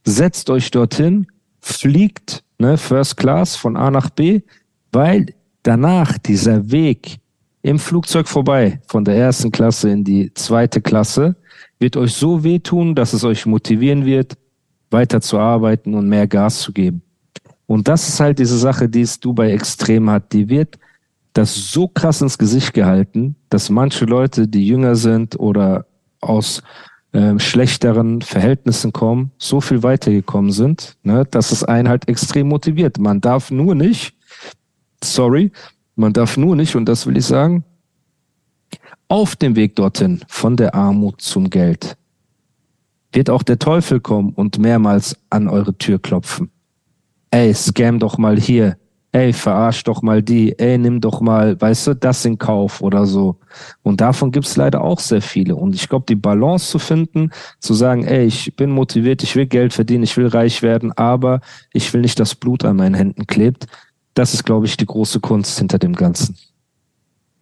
setzt euch dorthin, fliegt, ne, First Class von A nach B, weil danach dieser Weg im Flugzeug vorbei, von der ersten Klasse in die zweite Klasse, wird euch so wehtun, dass es euch motivieren wird, weiter zu arbeiten und mehr Gas zu geben. Und das ist halt diese Sache, die es Dubai extrem hat. Die wird das so krass ins Gesicht gehalten, dass manche Leute, die jünger sind oder aus ähm, schlechteren Verhältnissen kommen, so viel weitergekommen sind, ne, dass es einen halt extrem motiviert. Man darf nur nicht, sorry, man darf nur nicht, und das will ich sagen, auf dem Weg dorthin von der Armut zum Geld wird auch der Teufel kommen und mehrmals an eure Tür klopfen. Ey, scam doch mal hier. Ey, verarsch doch mal die. Ey, nimm doch mal, weißt du, das in Kauf oder so. Und davon gibt's leider auch sehr viele. Und ich glaube, die Balance zu finden, zu sagen, ey, ich bin motiviert, ich will Geld verdienen, ich will reich werden, aber ich will nicht, dass Blut an meinen Händen klebt. Das ist, glaube ich, die große Kunst hinter dem Ganzen.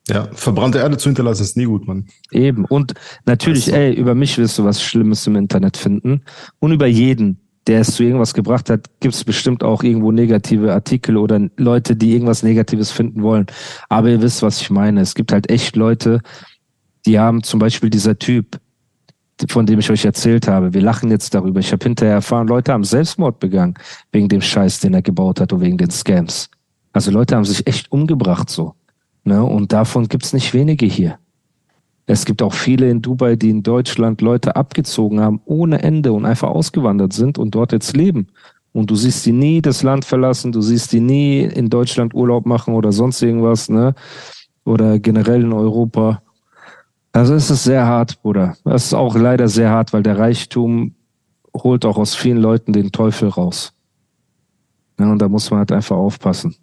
Ja, verbrannte Erde zu hinterlassen ist nie gut, Mann. Eben. Und natürlich, du? ey, über mich wirst du was Schlimmes im Internet finden. Und über jeden, der es zu irgendwas gebracht hat, gibt es bestimmt auch irgendwo negative Artikel oder Leute, die irgendwas Negatives finden wollen. Aber ihr wisst, was ich meine. Es gibt halt echt Leute, Die haben zum Beispiel dieser Typ, von dem ich euch erzählt habe. Wir lachen jetzt darüber. Ich habe hinterher erfahren, Leute haben Selbstmord begangen wegen dem Scheiß, den er gebaut hat und wegen den Scams. Also Leute haben sich echt umgebracht so. Ne? Und davon gibt's nicht wenige hier. Es gibt auch viele in Dubai, die in Deutschland Leute abgezogen haben ohne Ende und einfach ausgewandert sind und dort jetzt leben. Und du siehst die nie das Land verlassen, du siehst die nie in Deutschland Urlaub machen oder sonst irgendwas, ne? Oder generell in Europa. Also es ist sehr hart, Bruder. Es ist auch leider sehr hart, weil der Reichtum holt auch aus vielen Leuten den Teufel raus. Ja, und da muss man halt einfach aufpassen.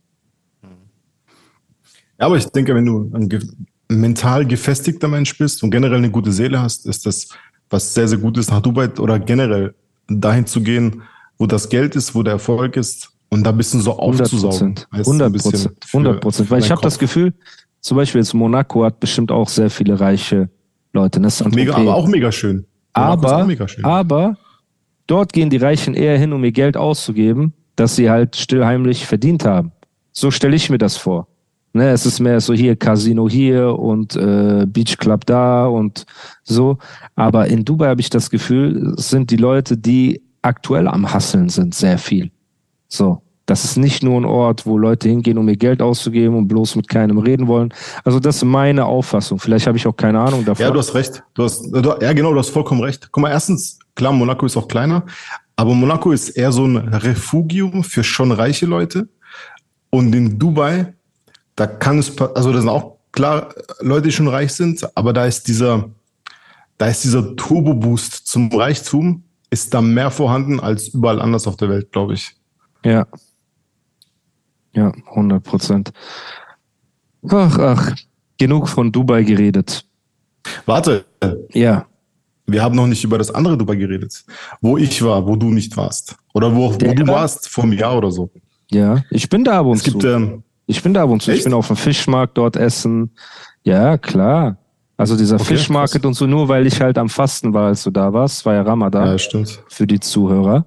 Aber ich denke, wenn du ein ge mental gefestigter Mensch bist und generell eine gute Seele hast, ist das was sehr, sehr gut ist, nach Dubai oder generell dahin zu gehen, wo das Geld ist, wo der Erfolg ist und da ein bisschen so 100 aufzusaugen. Prozent. Weißt du, ein 100 bisschen Prozent. für 100 Prozent. Weil ich habe das. Gefühl, zum Beispiel jetzt Monaco hat bestimmt auch sehr viele reiche Leute. Ne? Mega, aber auch mega schön. Aber, auch mega schön. aber dort gehen die Reichen eher hin, um ihr Geld auszugeben, dass sie halt stillheimlich verdient haben. So stelle ich mir das vor. Ne, es ist mehr so hier Casino hier und äh, Beach Club da und so. Aber in Dubai habe ich das Gefühl, sind die Leute, die aktuell am Hasseln sind, sehr viel. So. Das ist nicht nur ein Ort, wo Leute hingehen, um ihr Geld auszugeben und bloß mit keinem reden wollen. Also das ist meine Auffassung. Vielleicht habe ich auch keine Ahnung davon. Ja, du hast recht. Du hast, du, ja, genau, du hast vollkommen recht. Guck mal, erstens, klar, Monaco ist auch kleiner, aber Monaco ist eher so ein Refugium für schon reiche Leute. Und in Dubai, da kann es, also da sind auch klar Leute, die schon reich sind, aber da ist dieser, da ist dieser Turbo-Boost zum Reichtum, ist da mehr vorhanden als überall anders auf der Welt, glaube ich. Ja. Ja, 100 Prozent. Ach, ach, genug von Dubai geredet. Warte, Ja, wir haben noch nicht über das andere Dubai geredet. Wo ich war, wo du nicht warst. Oder wo, wo du war- warst, vor einem Jahr oder so. ja. Ich bin da ab und Es gibt, zu. ähm, ich bin da ab und zu. Ich echt? bin auf dem Fischmarkt dort essen. Ja, klar. Also dieser Okay, Fischmarket krass. und so, nur weil ich halt am Fasten war, als du da warst, war ja Ramadan ja, stimmt. für die Zuhörer,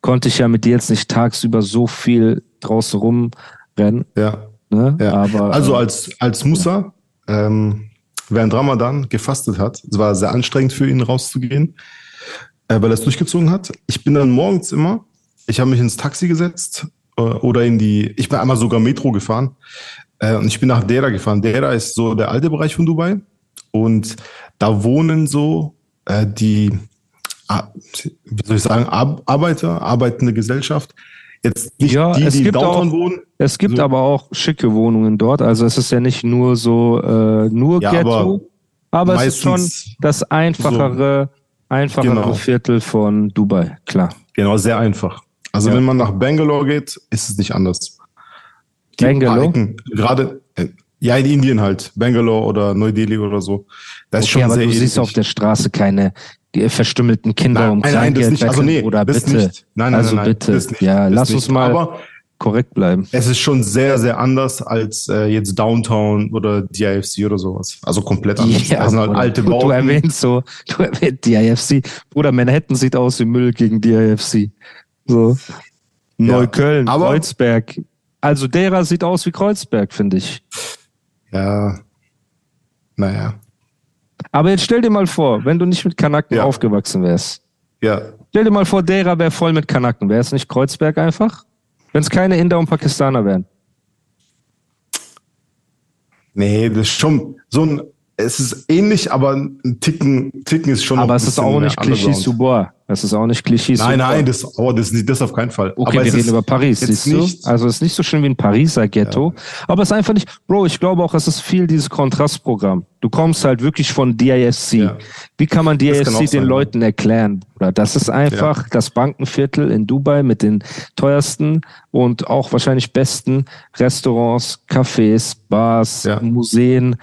konnte ich ja mit dir jetzt nicht tagsüber so viel draußen rumrennen. Ja. Ne? Ja. Aber, also äh, als, als Musa ähm, während Ramadan gefastet hat, es war sehr anstrengend für ihn rauszugehen, äh, weil er es durchgezogen hat. Ich bin dann morgens immer, ich habe mich ins Taxi gesetzt oder in die, ich bin einmal sogar Metro gefahren äh, und ich bin nach Dera gefahren. Dera ist so der alte Bereich von Dubai und da wohnen so äh, die, ah, wie soll ich sagen, Ar Arbeiter, arbeitende Gesellschaft. Jetzt nicht Ja, die, es die gibt Downtown auch- wohnen. Es gibt So. aber auch schicke Wohnungen dort. Also es ist ja nicht nur so äh, nur Ja, Ghetto, aber, es ist schon das einfachere, einfachere Genau. Viertel von Dubai, klar. Genau, sehr einfach. Also Ja. wenn man nach Bangalore geht, ist es nicht anders. Die Bangalore? paar Ecken, Gerade, äh, ja, in Indien halt. Bangalore oder Neu-Delhi oder so. Das ist Okay, schon aber sehr du siehst auf der Straße keine verstümmelten Kinder nein, um nein, nein, das Kleingeld nicht. Also nee, oder das bitte. nicht. Nein, nein, also nein, nein, bitte. nicht. Ja, lass nicht. uns mal Aber korrekt bleiben. es ist schon sehr, sehr anders als äh, jetzt Downtown oder DIFC oder sowas. Also komplett anders. Ja, das sind halt alte du, du Bauten. erwähnst so, du erwähnst DIFC. Bruder, Manhattan sieht aus wie Müll gegen DIFC. So. Neukölln, aber- Kreuzberg. Also derer sieht aus wie Kreuzberg, finde ich. ja. Naja. Aber jetzt stell dir mal vor, wenn du nicht mit Kanaken Ja. aufgewachsen wärst. Ja. Stell dir mal vor, derer wäre voll mit Kanaken. Wäre es nicht Kreuzberg einfach? Wenn es keine Inder und Pakistaner wären. Nee, das ist schon so ein, es ist ähnlich, aber ein Ticken, Ticken ist schon Aber ein es ist auch nicht underground. Soubois. Es ist auch nicht Cliché Nein, Soubois. nein, das, oh, das, nicht, das auf keinen Fall. Okay, aber wir reden über Paris, siehst du? nicht, Also es ist nicht so schön wie ein Pariser Ghetto, aber es ist einfach nicht, Bro, ich glaube auch, es ist viel dieses Kontrastprogramm. Du kommst halt wirklich von DIFC. Ja. Wie kann man Das kann den sein, ja. Leuten erklären? Bruder? Das ist einfach das Bankenviertel in Dubai mit den teuersten und auch wahrscheinlich besten Restaurants, Cafés, Bars, Ja. Museen,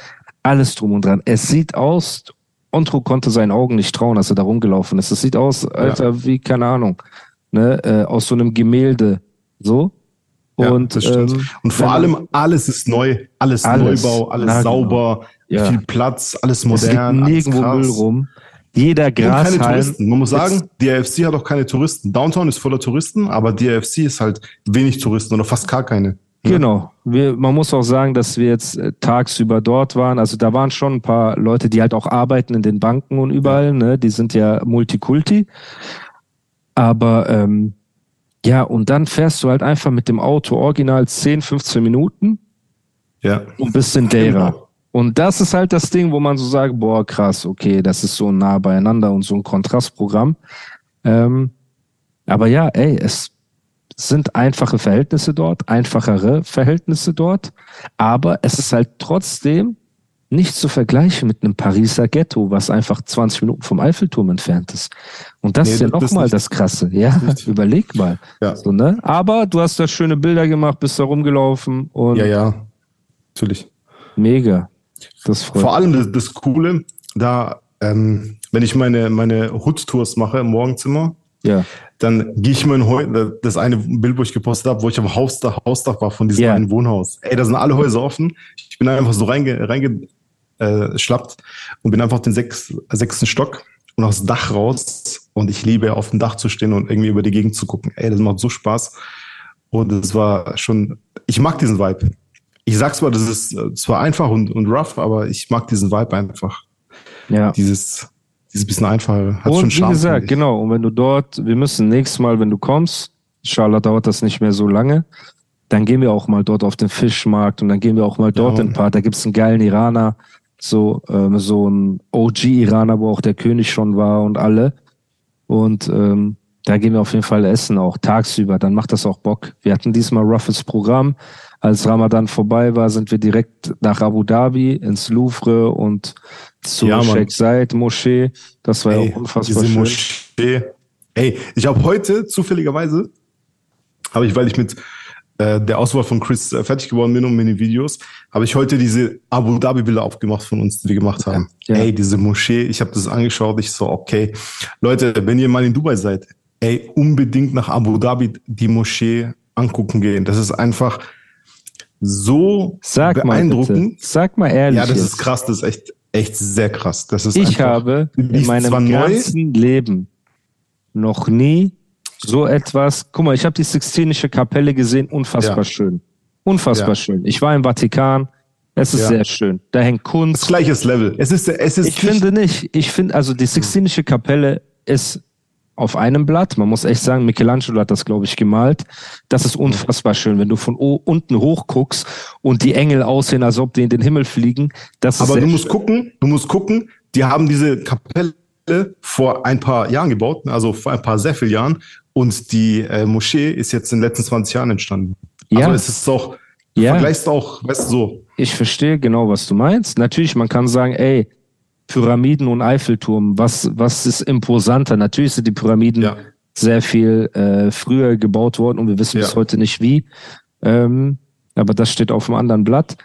alles drum und dran. Es sieht aus, Ontro konnte seinen Augen nicht trauen, als er da rumgelaufen ist. Es sieht aus, Alter, wie, keine Ahnung, ne, äh, aus so einem Gemälde. So. Ja, und, stimmt. ähm, und vor allem alles ist neu, alles, Alles. Neubau, alles Na, genau. sauber, Ja. viel Platz, alles es modern, alles nirgendwo krass. Müll rum. Jeder Und keine. Touristen. Man muss sagen, DFC hat auch keine Touristen. Downtown ist voller Touristen, aber DFC ist halt wenig Touristen oder fast gar keine. Genau. Wir, man muss auch sagen, dass wir jetzt äh, tagsüber dort waren. Also da waren schon ein paar Leute, die halt auch arbeiten in den Banken und überall. Ne? Die sind ja Multikulti. Aber ähm, ja, und dann fährst du halt einfach mit dem Auto original 10, 15 Minuten Ja. und bist in Deira. Genau. Und das ist halt das Ding, wo man so sagt, boah, krass, okay, das ist so nah beieinander und so ein Kontrastprogramm. Ähm, aber ja, ey, es sind einfache Verhältnisse dort, einfachere Verhältnisse dort, aber es ist halt trotzdem nicht zu vergleichen mit einem Pariser Ghetto, was einfach 20 Minuten vom Eiffelturm entfernt ist. Und das Nee, ist ja nochmal das Krasse. Ja, überleg mal. Ja. So, ne? Aber du hast da schöne Bilder gemacht, bist da rumgelaufen und Ja, ja. Natürlich. mega. Das freut Vor allem das, das Coole, da, ähm, wenn ich meine, meine Hood-Tours mache im Morgenzimmer, Ja, dann gehe ich mal in Heu das eine Bild, wo ich gepostet habe, wo ich am Hausdach, Hausdach war von diesem Ja. einen Wohnhaus. Ey, da sind alle Häuser offen. Ich bin einfach so reinge, reinge äh, und bin einfach auf den sechs, sechsten Stock und aufs Dach raus. Und ich liebe auf dem Dach zu stehen und irgendwie über die Gegend zu gucken. Ey, das macht so Spaß. Und es war schon, ich mag diesen Vibe. Ich sag's mal, das ist äh, zwar einfach und, und rough, aber ich mag diesen Vibe einfach. ja. Dieses, dieses bisschen einfache. Hat schon Und wie Charme, gesagt, finde ich. genau, und wenn du dort, wir müssen nächstes Mal, wenn du kommst, inshallah dauert das nicht mehr so lange, dann gehen wir auch mal dort auf den Fischmarkt und dann gehen wir auch mal dort Ja. in ein paar, da gibt's einen geilen Iraner, so, ähm, so ein OG-Iraner, wo auch der König schon war und alle. Und ähm, da gehen wir auf jeden Fall essen, auch tagsüber, dann macht das auch Bock. Wir hatten diesmal roughes Programm. Als Ramadan vorbei war, sind wir direkt nach Abu Dhabi ins Louvre und zur Ja. Sheikh Zayed Moschee. Das war ja Ey, auch unfassbar schön. Moschee. Ey, ich habe heute zufälligerweise, habe ich, weil ich mit äh, der Auswahl von Chris äh, fertig geworden bin und mit den Videos, habe ich heute diese Abu Dhabi Bilder aufgemacht von uns, die wir gemacht haben. Ja. Ey, diese Moschee, ich habe das angeschaut, ich so, okay, Leute, wenn ihr mal in Dubai seid, ey, unbedingt nach Abu Dhabi die Moschee angucken gehen. Das ist einfach so Sag mal beeindruckend. bitte. Sag mal ehrlich. Ja, das jetzt. ist krass, das ist echt, echt sehr krass. Das ist Ich habe in meinem zwar neu, ganzen Leben noch nie so etwas. Guck mal, ich habe die Sixtinische Kapelle gesehen, unfassbar Ja. schön. Unfassbar Ja. schön. Ich war im Vatikan. Es ist Ja. sehr schön. Da hängt Das Kunst. gleiches Level. Es ist, es ist Ich finde nicht. Ich finde, also die Sixtinische Kapelle ist auf einem Blatt. Man muss echt sagen, Michelangelo hat das, glaube ich, gemalt. Das ist unfassbar schön, wenn du von unten hoch guckst und die Engel aussehen, als ob die in den Himmel fliegen. Das Aber du musst schön. gucken, du musst gucken, die haben diese Kapelle vor ein paar Jahren gebaut, also vor ein paar sehr vielen Jahren. Und die äh, Moschee ist jetzt in den letzten 20 Jahren entstanden. Ja. Also es ist auch, du Ja. vergleichst auch, weißt du, so. Ich verstehe genau, was du meinst. Natürlich, man kann sagen, ey, Pyramiden und Eiffelturm, was, was ist imposanter? Natürlich sind die Pyramiden Ja. sehr viel äh, früher gebaut worden und wir wissen bis Ja. heute nicht wie. Ähm, aber das steht auf einem anderen Blatt.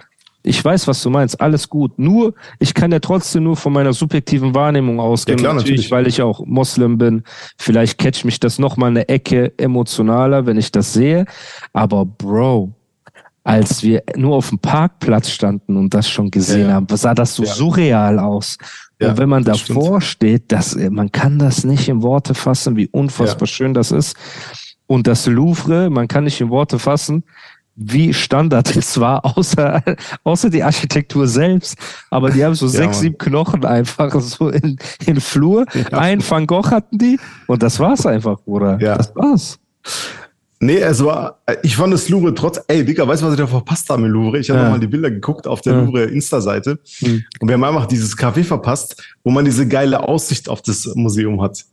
Ich weiß, was du meinst, alles gut. Nur, ich kann ja trotzdem nur von meiner subjektiven Wahrnehmung ausgehen. Ja, klar, natürlich. weil ich auch Moslem bin. Vielleicht catcht mich das noch mal eine Ecke emotionaler, wenn ich das sehe. Aber Bro, als wir nur auf dem Parkplatz standen und das schon gesehen Ja, haben, sah das so Ja. surreal aus. Ja, und wenn man davor steht, das, man kann das nicht in Worte fassen, wie unfassbar schön das ist. Und das Louvre, man kann nicht in Worte fassen, wie Standard es war, außer, außer die Architektur selbst. Aber die haben so sechs, Mann. sieben Knochen einfach so in, in Flur. Ein Van Gogh hatten die und das war's einfach, Bruder. Ja. Das war's. Nee, es war, ich fand das Louvre trotz, ey, Digga, weißt du, was ich da verpasst habe im Louvre? Ich habe Ja. noch mal die Bilder geguckt auf der Ja. Louvre Insta-Seite Hm. und wir haben einfach dieses Café verpasst, wo man diese geile Aussicht auf das Museum hat.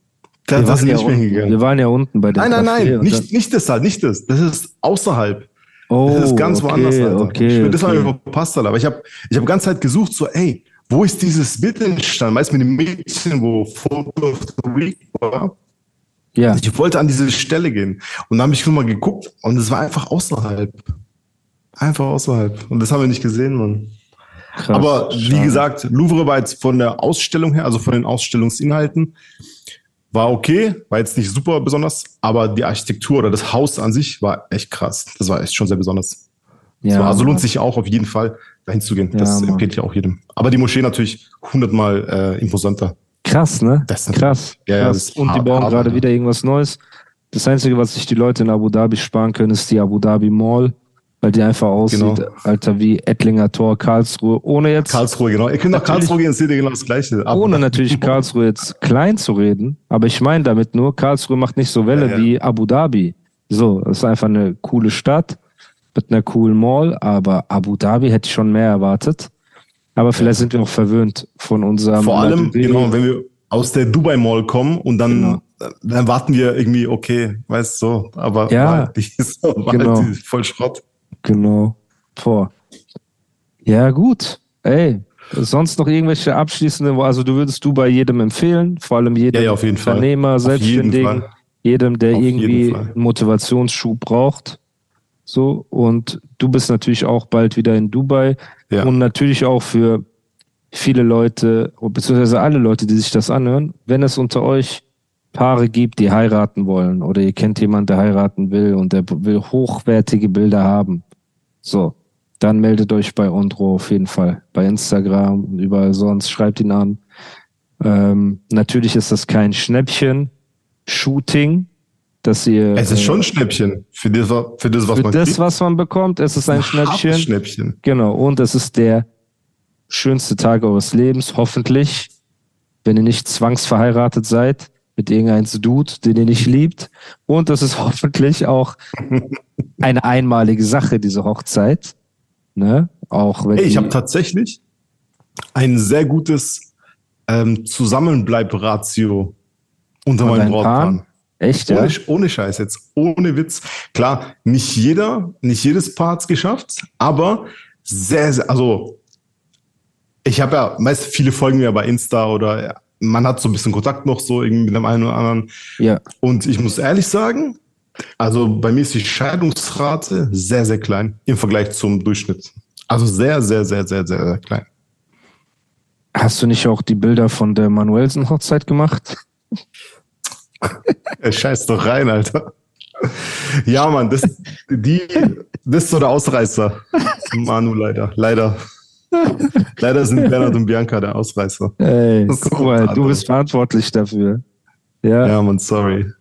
Da, da sind wir ja nicht mehr unten, hingegangen. wir waren ja unten bei dem Nein, nein, Café nein, nicht, nicht das da, nicht das. Das ist außerhalb. Oh, Das ist ganz okay, woanders, Alter. Okay, ich, das haben okay. wir verpasst, Alter. Aber ich habe ich hab ganz Zeit gesucht, so, ey, wo ist dieses Bild entstanden? Weißt du, mit dem Mädchen, wo Photo of the Week war? Ja, Ich wollte an diese Stelle gehen. Und dann habe ich nur mal geguckt und es war einfach außerhalb. Einfach außerhalb. Und das haben wir nicht gesehen, Mann. krass. Aber wie Schade. gesagt, Louvre war jetzt von der Ausstellung her, also von den Ausstellungsinhalten, war okay, war jetzt nicht super besonders, aber die Architektur oder das Haus an sich war echt krass. Das war echt schon sehr besonders. Ja, war, also lohnt sich auch auf jeden Fall, dahin zu gehen. Ja, das empfiehlt ja auch jedem. Aber die Moschee natürlich hundertmal äh, imposanter. Krass, ne? Das ist- Krass. Ja, ja, krass. ist Und die bauen gerade ja. wieder irgendwas Neues. Das Einzige, was sich die Leute in Abu Dhabi sparen können, ist die Abu Dhabi Mall. weil die einfach aussieht, Genau. Alter, wie Ettlinger Tor, Karlsruhe, ohne jetzt, Karlsruhe, genau. Ihr könnt nach. Karlsruhe gehen, seht ihr genau das Gleiche. Aber- ohne natürlich Karlsruhe jetzt klein zu reden, aber ich meine damit nur, Karlsruhe macht nicht so Welle Ja, ja. wie Abu Dhabi. So, das ist einfach eine coole Stadt mit einer coolen Mall, aber Abu Dhabi hätte ich schon mehr erwartet. Aber vielleicht sind wir auch verwöhnt von unserem Vor allem, genau, wenn wir aus der Dubai Mall kommen und dann, Genau. dann warten wir irgendwie, okay, weißt du, so, aber Ja. war halt nicht so, war Genau. halt voll Schrott. Genau. Vor. Ja, gut. Ey, sonst noch irgendwelche abschließende, also du würdest du bei jedem empfehlen, vor allem jedem Ja, ja, Fall. Unternehmer, jeden Selbstständigen, Fall. jedem, der Auf irgendwie Fall. einen Motivationsschub braucht. So, und du bist natürlich auch bald wieder in Dubai Ja. und natürlich auch für viele Leute, beziehungsweise alle Leute, die sich das anhören, wenn es unter euch Paare gibt, die heiraten wollen oder ihr kennt jemanden, der heiraten will und der will hochwertige Bilder haben, so, dann meldet euch bei Ondro auf jeden Fall. Bei Instagram, überall sonst, schreibt ihn an. Ähm, natürlich ist das kein Schnäppchen-Shooting, dass ihr. Es ist äh, schon ein Schnäppchen für das, für das was für man das, kriegt. was man bekommt, es ist ein Schnäppchen. Hartes Schnäppchen. Genau, und es ist der schönste Tag eures Lebens, hoffentlich, wenn ihr nicht zwangsverheiratet seid mit irgendeinem Dude, den ihr nicht liebt. Und das ist hoffentlich auch eine einmalige Sache, diese Hochzeit. Ne? Auch wenn Ey, ich habe tatsächlich ein sehr gutes ähm, Zusammenbleib-Ratio unter meinen Brautpaaren. Echt, ja? Ohne, ohne Scheiß jetzt, ohne Witz. Klar, nicht jeder, nicht jedes Paar hat's geschafft, aber sehr, sehr, also ich habe ja, meist viele folgen mir bei Insta oder man hat so ein bisschen Kontakt noch so irgendwie mit dem einen oder anderen. Ja. Und ich muss ehrlich sagen, also bei mir ist die Scheidungsrate sehr, sehr klein im Vergleich zum Durchschnitt. Also sehr, sehr, sehr, sehr, sehr, sehr klein. Hast du nicht auch die Bilder von der Manuelsen-Hochzeit gemacht? Er scheißt doch rein, Alter. Ja, Mann, das, die, das ist so der Ausreißer. Manu, leider. Leider. Leider sind Bernhard und Bianca der Ausreißer. Ey, guck mal, du bist verantwortlich dafür. Ja. Ja, Mann, sorry.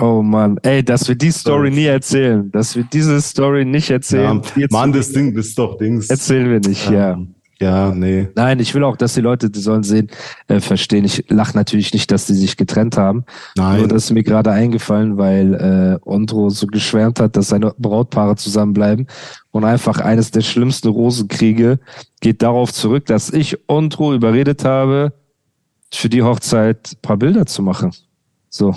Oh Mann, ey, dass wir die Story nie erzählen, dass wir diese Story nicht Ja, erzählen, jetzt Mann, das Ding, das ist doch Dings. erzählen wir nicht, ja. Ähm, Ja, nee. Nein, ich will auch, dass die Leute, die sollen sehen, äh, verstehen. Ich lach natürlich nicht, dass die sich getrennt haben. Nein. Nur das ist mir gerade eingefallen, weil äh, Ondro so geschwärmt hat, dass seine Brautpaare zusammenbleiben. Und einfach eines der schlimmsten Rosenkriege geht darauf zurück, dass ich Ondro überredet habe, für die Hochzeit ein paar Bilder zu machen. So.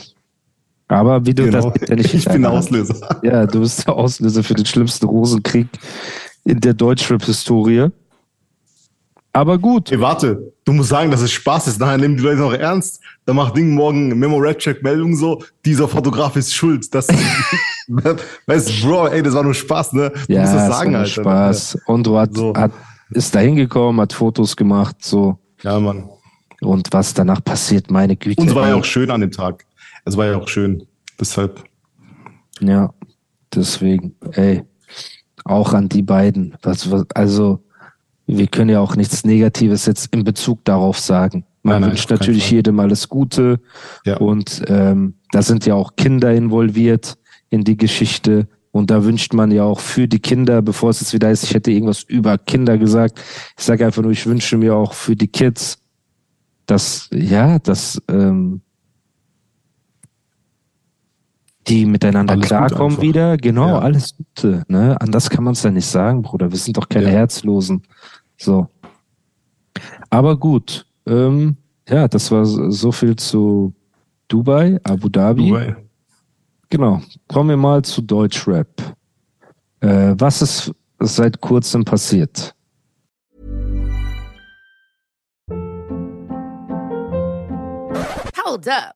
Aber wie du Genau. das ja nicht Ich bin der. Auslöser. Ja, du bist der Auslöser für den schlimmsten Rosenkrieg in der Deutschrap-Historie. Aber gut. Ey, warte, du musst sagen, dass es Spaß ist. Nachher nehmen die Leute noch ernst. Da macht Ding morgen Memo Red Check Meldung so, dieser Fotograf ist schuld. Das, weißt du, Bro, ey, das war nur Spaß, ne? Du Ja, musst das sagen, war nur Alter. Spaß. Und du hat, So. hat, ist da hingekommen, hat Fotos gemacht, so. Ja, Mann. Und was danach passiert, meine Güte. Und es war ja auch schön an dem Tag. Es war ja auch schön. Deshalb. Ja, deswegen, ey, auch an die beiden. Was, was, also, wir können ja auch nichts Negatives jetzt in Bezug darauf sagen. Man Nein, nein, wünscht keinen natürlich jedem alles Gute. Ja. Und ähm, da sind ja auch Kinder involviert in die Geschichte. Und da wünscht man ja auch für die Kinder, bevor es jetzt wieder ist, ich hätte irgendwas über Kinder gesagt. Ich sage einfach nur, ich wünsche mir auch für die Kids, dass, ja, dass ähm, die miteinander Alles klarkommen wieder. Genau, Ja. alles Gute. Ne? Anders kann man es ja nicht sagen, Bruder. Wir sind doch keine Ja. Herzlosen. So. Aber gut. Ähm, ja, das war so so viel zu Dubai, Abu Dhabi. Dubai. Genau. Kommen wir mal zu Deutschrap. Äh, was ist seit kurzem passiert? Hold up.